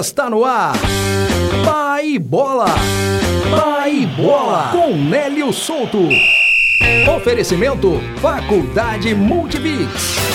Está no ar. Pai Bola. Pai Bola. Com Nélio Souto. Oferecimento Faculdade Multibix.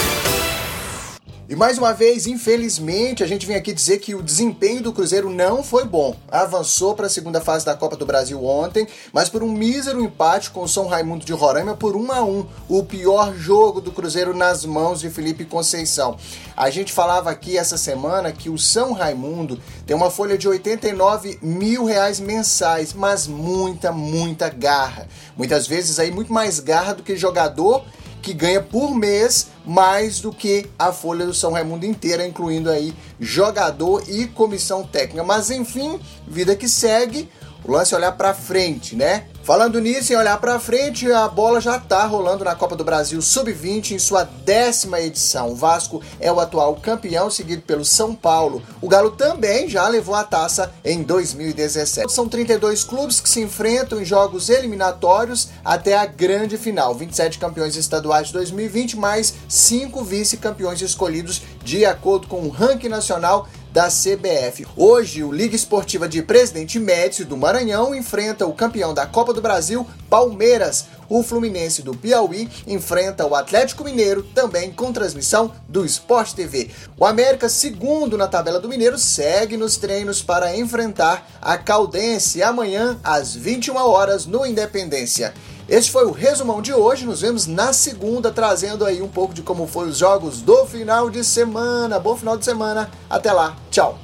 E mais uma vez, infelizmente, a gente vem aqui dizer que o desempenho do Cruzeiro não foi bom. Avançou para a segunda fase da Copa do Brasil ontem, mas por um mísero empate com o São Raimundo de Roraima por 1 a 1, o pior jogo do Cruzeiro nas mãos de Felipe Conceição. A gente falava aqui essa semana que o São Raimundo tem uma folha de 89 mil reais mensais, mas muita, muita garra. Muitas vezes aí muito mais garra do que jogador que ganha por mês mais do que a folha do São Raimundo inteira, incluindo aí jogador e comissão técnica. Mas enfim, vida que segue, o lance é olhar para frente, né? Falando nisso, em olhar para frente, a bola já está rolando na Copa do Brasil Sub-20 em sua décima edição. O Vasco é o atual campeão, seguido pelo São Paulo. O Galo também já levou a taça em 2017. São 32 clubes que se enfrentam em jogos eliminatórios até a grande final. 27 campeões estaduais de 2020, mais 5 vice-campeões escolhidos de acordo com o ranking nacional da CBF. Hoje, o Liga Esportiva de Presidente Médici do Maranhão enfrenta o campeão da Copa do Brasil, Palmeiras. O Fluminense do Piauí enfrenta o Atlético Mineiro, também com transmissão do Sport TV. O América, segundo na tabela do Mineiro, segue nos treinos para enfrentar a Caldense amanhã às 21 horas no Independência. Este foi o resumão de hoje. Nos vemos na segunda, trazendo aí um pouco de como foram os jogos do final de semana. Bom final de semana. Até lá. Tchau.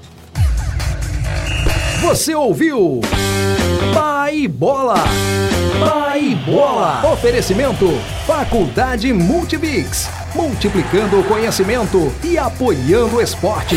Você ouviu? Pai Bola. Pai Bola. Oferecimento: Faculdade Multibix. Multiplicando o conhecimento e apoiando o esporte.